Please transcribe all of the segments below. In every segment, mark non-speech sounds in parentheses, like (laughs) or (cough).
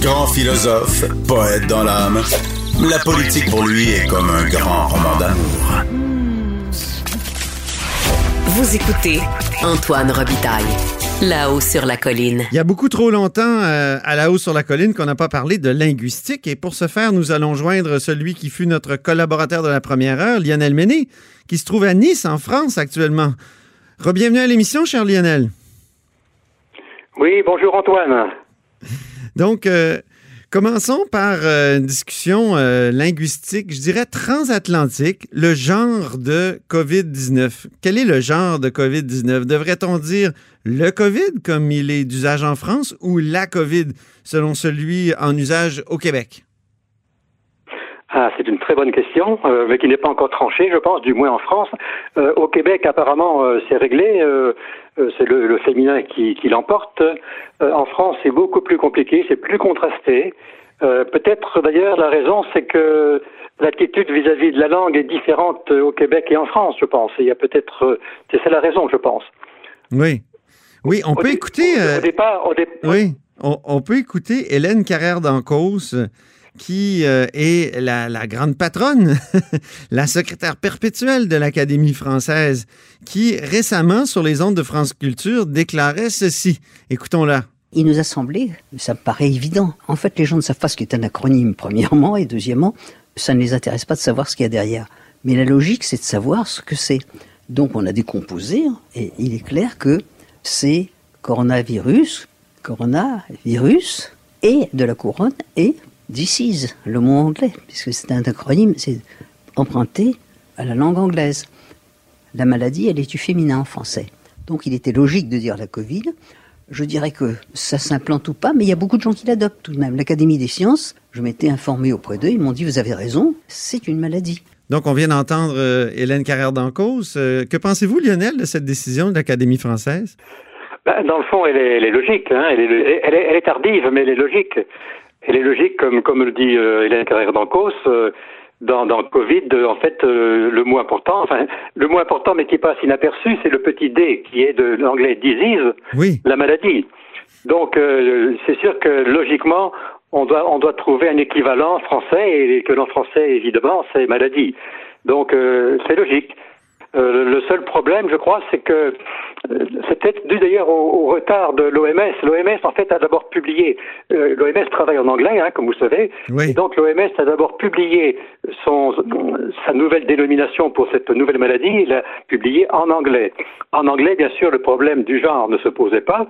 Grand philosophe, poète dans l'âme, la politique pour lui est comme un grand roman d'amour. Vous écoutez Antoine Robitaille, là-haut sur la colline. Il y a beaucoup trop longtemps euh, à la haut sur la colline qu'on n'a pas parlé de linguistique et pour ce faire, nous allons joindre celui qui fut notre collaborateur de la première heure, Lionel Méné, qui se trouve à Nice, en France actuellement. Rebienvenue à l'émission, cher Lionel. Oui, bonjour Antoine. (laughs) Donc, euh, commençons par euh, une discussion euh, linguistique, je dirais transatlantique, le genre de COVID-19. Quel est le genre de COVID-19? Devrait-on dire le COVID comme il est d'usage en France ou la COVID selon celui en usage au Québec? Ah, c'est une très bonne question, euh, mais qui n'est pas encore tranchée, je pense, du moins en France. Euh, au Québec, apparemment, euh, c'est réglé. c'est le, le féminin qui, qui l'emporte. En France, c'est beaucoup plus compliqué, c'est plus contrasté. Peut-être d'ailleurs la raison, c'est que l'attitude vis-à-vis de la langue est différente au Québec et en France, je pense. Il y a peut-être, c'est ça la raison, je pense. Oui. Oui, on Au peut écouter. Au, au départ, au dé- Oui, on, on peut écouter Hélène Carrère d'Ancos, qui euh, est la, la grande patronne, (laughs) la secrétaire perpétuelle de l'Académie française, qui récemment, sur les ondes de France Culture, déclarait ceci. Écoutons-la. Il nous a semblé, ça me paraît évident. En fait, les gens ne savent pas ce qu'est un acronyme, premièrement, et deuxièmement, ça ne les intéresse pas de savoir ce qu'il y a derrière. Mais la logique, c'est de savoir ce que c'est. Donc, on a décomposé, et il est clair que c'est coronavirus, coronavirus, et de la couronne, et disease, le mot anglais, puisque c'est un acronyme, c'est emprunté à la langue anglaise. La maladie, elle est du féminin en français. Donc il était logique de dire la Covid. Je dirais que ça s'implante ou pas, mais il y a beaucoup de gens qui l'adoptent tout de même. L'Académie des sciences, je m'étais informé auprès d'eux, ils m'ont dit vous avez raison, c'est une maladie. Donc, on vient d'entendre euh, Hélène Carrère d'Ancos. Euh, que pensez-vous, Lionel, de cette décision de l'Académie française? Ben, dans le fond, elle est, elle est logique. Hein. Elle, est, elle, est, elle est tardive, mais elle est logique. Elle est logique, comme, comme le dit euh, Hélène Carrère d'Ancos. euh, dans, dans Covid, euh, en fait, euh, le mot important, enfin, le mot important, mais qui passe inaperçu, c'est le petit D, qui est de l'anglais disease, Oui. la maladie. Donc, euh, c'est sûr que logiquement, on doit, on doit trouver un équivalent français, et que en français, évidemment, c'est maladie. Donc, euh, c'est logique. Euh, le seul problème, je crois, c'est que c'est peut-être dû d'ailleurs au, au retard de l'OMS. L'OMS, en fait, a d'abord publié. euh, L'OMS travaille en anglais, hein, comme vous savez. Oui. Et donc l'OMS a d'abord publié son, sa nouvelle dénomination pour cette nouvelle maladie. Il l'a publié en anglais. En anglais, bien sûr, le problème du genre ne se posait pas.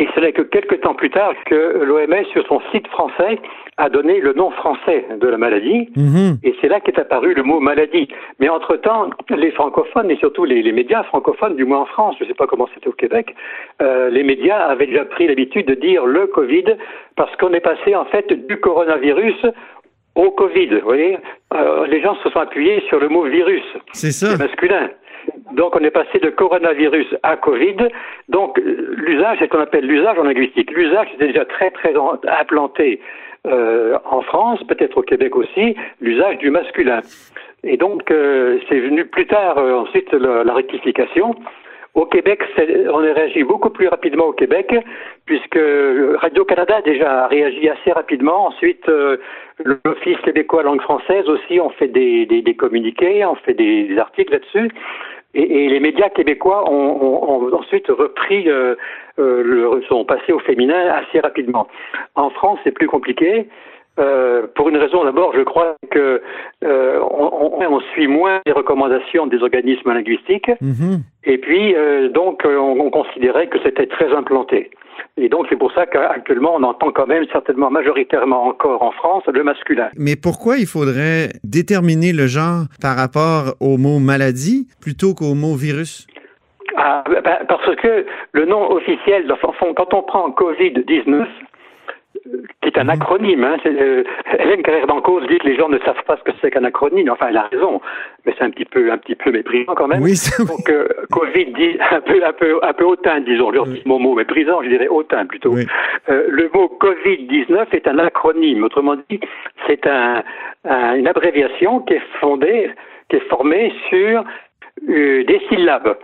Et ce n'est que quelques temps plus tard que l'OMS, sur son site français, a donné le nom français de la maladie. Mhm. Et c'est là qu'est apparu le mot maladie. Mais entre-temps, les francophones, et surtout les, les médias francophones, du moins en France, je ne sais pas comment c'était au Québec, euh, les médias avaient déjà pris l'habitude de dire le Covid, parce qu'on est passé en fait du coronavirus au Covid. Vous voyez Euh, Les gens se sont appuyés sur le mot virus, C'est ça. c'est masculin. Donc on est passé de coronavirus à Covid. Donc euh, l'usage, c'est ce qu'on appelle l'usage en linguistique. L'usage était déjà très très implanté euh, en France, peut-être au Québec aussi, l'usage du masculin. Et donc euh, c'est venu plus tard ensuite la, rectification. Au Québec, c'est- on a réagi beaucoup plus rapidement au Québec, puisque Radio-Canada déjà réagi assez rapidement. Ensuite, l'Office québécois langue française aussi ont fait des, des, communiqués, ont fait des articles là-dessus. Et, les médias québécois ont, ensuite repris, euh, euh, au féminin assez rapidement. En France, c'est plus compliqué. Euh, pour une raison d'abord, je crois que euh, on, suit moins les recommandations des organismes linguistiques, Mhm. et puis euh, donc on, on considérait que c'était très implanté. Et donc c'est pour ça qu'actuellement on entend quand même certainement majoritairement encore en France le masculin. Mais pourquoi il faudrait déterminer le genre par rapport au mot maladie plutôt qu'au mot virus? Ah, ben, parce que le nom officiel, quand on prend Covid-19, qui est un mhm. acronyme. Hein, euh, Hélène Carrère d'Encause dit que les gens ne savent pas ce que c'est qu'un acronyme. Enfin, elle a raison, mais c'est un petit peu, un petit peu méprisant quand même. Oui, Donc, euh, Covid dit un peu, un peu, un peu hautain, disons. Je oui. mon mot méprisant, je dirais hautain plutôt. Euh, le mot Covid-19 est un acronyme. Autrement dit, c'est un, une abréviation qui est fondée, qui est formée sur euh, des syllabes.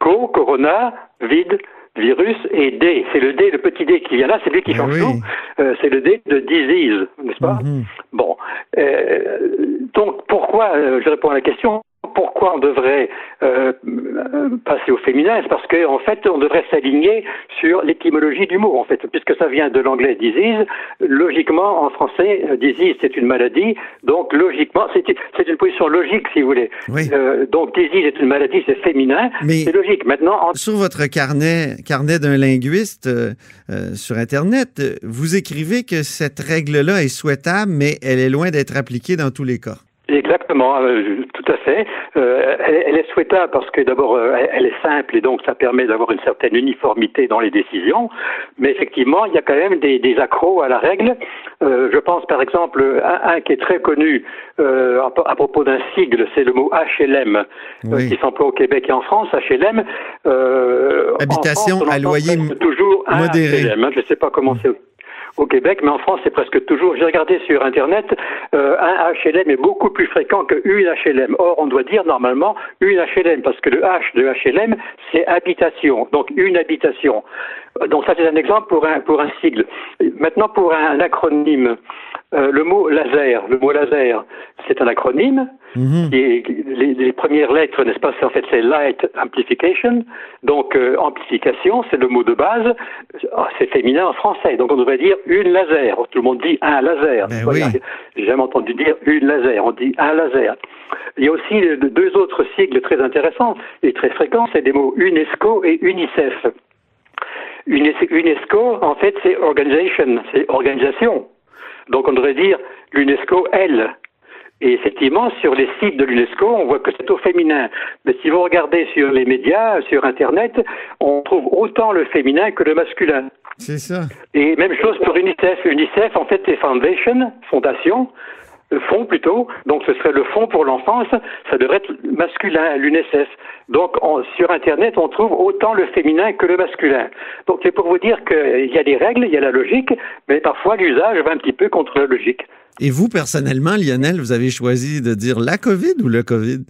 Co, corona, vide, virus et D. C'est le D, le petit D qui vient là, c'est lui qui eh change tout. Euh, c'est le D de disease, n'est-ce pas mhm. Bon. Euh, donc pourquoi, euh, je réponds à la question, pourquoi on devrait euh, passer au féminin C'est parce qu'en en fait, on devrait s'aligner sur l'étymologie du mot, en fait, puisque ça vient de l'anglais disease. Logiquement, en français, euh, disease c'est une maladie, donc logiquement, c'est une position logique, si vous voulez. Euh, donc disease est une maladie, c'est féminin, c'est logique. Maintenant, sur votre carnet, carnet d'un linguiste sur Internet, vous écrivez que cette règle-là est souhaitable, mais elle est loin d'être appliquée dans tous les cas. Exactement, euh, tout à fait. Euh, elle, est souhaitable parce que d'abord, euh, elle est simple et donc ça permet d'avoir une certaine uniformité dans les décisions. Mais effectivement, il y a quand même des, des accros à la règle. je pense par exemple un, qui est très connu à, propos d'un sigle, c'est le mot HLM qui s'emploie au Québec et en France. HLM. Habitation à loyer toujours modéré. HLM, hein. je ne sais pas comment c'est au Québec, mais en France, c'est presque toujours. J'ai regardé sur Internet, euh, un HLM est beaucoup plus fréquent qu'une HLM. Or, on doit dire normalement une HLM, parce que le H de HLM, c'est habitation, donc une habitation. Donc ça, c'est un exemple pour un, pour un sigle. Maintenant, pour un acronyme, euh, le mot laser, le mot laser, c'est un acronyme. Mhm. les, premières lettres, n'est-ce pas, c'est en fait c'est light amplification, donc euh, amplification, c'est le mot de base. Ah, c'est féminin en français, donc on devrait dire une laser. Tout le monde dit un laser. Ben J'ai jamais entendu dire une laser. On dit un laser. Il y a aussi deux autres sigles très intéressants et très fréquents, c'est des mots UNESCO et UNICEF. UNESCO, en fait, c'est organisation, c'est organisation. Donc on devrait dire l'UNESCO, elle. Et effectivement, sur les sites de l'UNESCO, on voit que c'est au féminin. Mais si vous regardez sur les médias, sur Internet, on trouve autant le féminin que le masculin. C'est ça. Et même chose pour UNICEF. UNICEF, en fait, c'est Foundation, fondation fonds plutôt, donc ce serait le fonds pour l'enfance, ça devrait être masculin, l'UNESF. Donc sur Internet, on trouve autant le féminin que le masculin. Donc c'est pour vous dire qu'il y a des règles, il y a la logique, mais parfois l'usage va un petit peu contre la logique. Et vous, personnellement, Lionel, vous avez choisi de dire la COVID ou le COVID?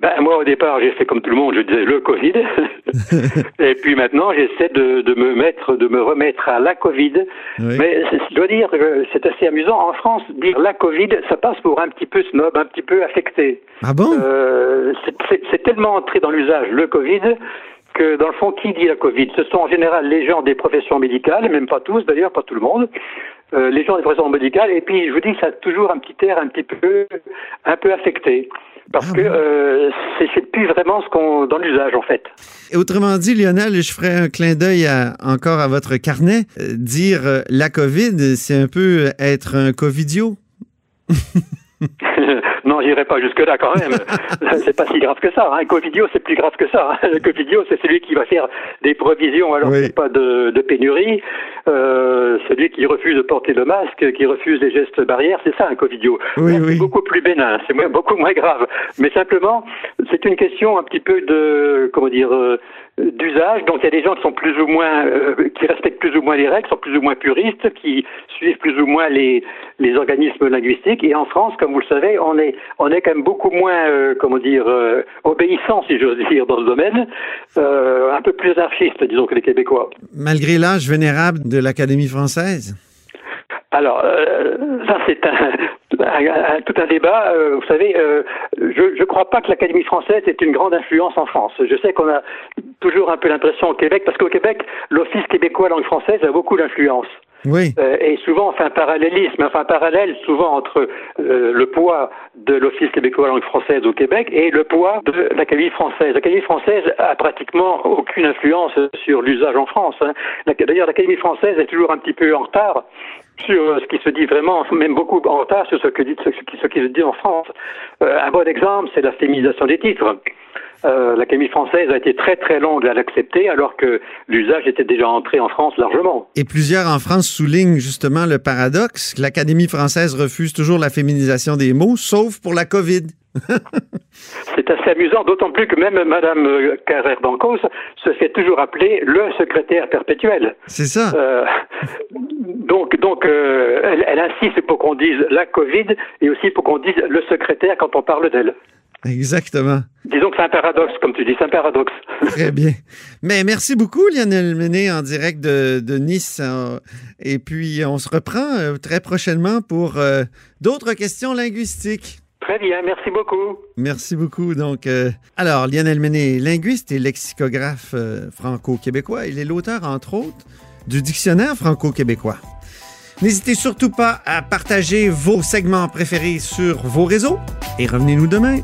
Ben, moi, au départ, j'ai fait comme tout le monde, je disais le Covid. (laughs) et puis maintenant, j'essaie de, de, me mettre, de me remettre à la Covid. Mais je dois dire que c'est assez amusant. En France, dire la Covid, ça passe pour un petit peu snob, un petit peu affecté. Ah bon? Euh, C'est tellement entré dans l'usage, le Covid, que dans le fond, qui dit la Covid? Ce sont en général les gens des professions médicales, même pas tous d'ailleurs, pas tout le monde. Euh, les gens des professions médicales, et puis je vous dis, ça a toujours un petit air un petit peu, un peu affecté parce ah que euh, c'est plus vraiment ce qu'on dans l'usage en fait. Et autrement dit, Lionel, je ferai un clin d'œil encore à votre carnet. Euh, dire euh, la COVID, c'est un peu être un covidio. (laughs) non, j'irai pas jusque-là quand même. (laughs) c'est pas si grave que ça. Un hein. Covidio, c'est plus grave que ça. Hein. Le Covidio, c'est celui qui va faire des provisions alors qu'il n'y a pas de, de pénurie. Euh, celui qui refuse de porter le masque, qui refuse les gestes barrières, c'est ça un Covidio. c'est beaucoup plus bénin, c'est beaucoup moins grave. Mais simplement, c'est une question un petit peu de, comment dire, euh, d'usage. Donc il y a des gens qui sont plus ou moins, euh, qui respectent plus ou moins les règles, sont plus ou moins puristes, qui suivent plus ou moins les, les organismes linguistiques. Et en France, comme vous le savez, on est, on est quand même beaucoup moins, euh, comment dire, euh, obéissant, si j'ose dire, dans ce domaine, un peu plus anarchiste, disons, que les Québécois. Malgré l'âge vénérable de l'Académie française. Alors, ça c'est un, tout un débat. Euh, vous savez, euh, je ne crois pas que l'Académie française ait une grande influence en France. Je sais qu'on a toujours un peu l'impression au Québec, parce qu'au Québec, l'Office québécois langue française a beaucoup d'influence. Oui. Euh, et souvent, on parallélisme, enfin un parallèle souvent entre le poids de l'Office québécois langue française au Québec et le poids de l'Académie française. L'Académie française a pratiquement aucune influence sur l'usage en France. Hein. D'ailleurs, l'Académie française est toujours un petit peu en retard sur ce qui se dit vraiment, même beaucoup en retard sur ce, que dit, ce, qui, se dit en France. Euh, un bon exemple, c'est la féminisation des titres. Euh, L'Académie française a été très très longue à l'accepter, alors que l'usage était déjà entré en France largement. Et plusieurs en France soulignent justement le paradoxe. L'Académie française refuse toujours la féminisation des mots, sauf pour la COVID. (laughs) C'est assez amusant, d'autant plus que même Madame euh, Carrère d'Ancos se fait toujours appeler le secrétaire perpétuel. C'est ça. Euh, donc, donc euh, elle, elle insiste pour qu'on dise la Covid et aussi pour qu'on dise le secrétaire quand on parle d'elle. Exactement. Disons que c'est un paradoxe, comme tu dis, c'est un paradoxe. (laughs) Très bien. Mais merci beaucoup, Lionel Menet, en direct de, de Nice. Euh, Et puis, on se reprend euh, très prochainement pour euh, d'autres questions linguistiques. Très bien, merci beaucoup. Merci beaucoup. Donc, euh, alors, Lionel Menet, linguiste et lexicographe euh, franco-québécois. Il est l'auteur, entre autres, du dictionnaire franco-québécois. N'hésitez surtout pas à partager vos segments préférés sur vos réseaux et revenez-nous demain.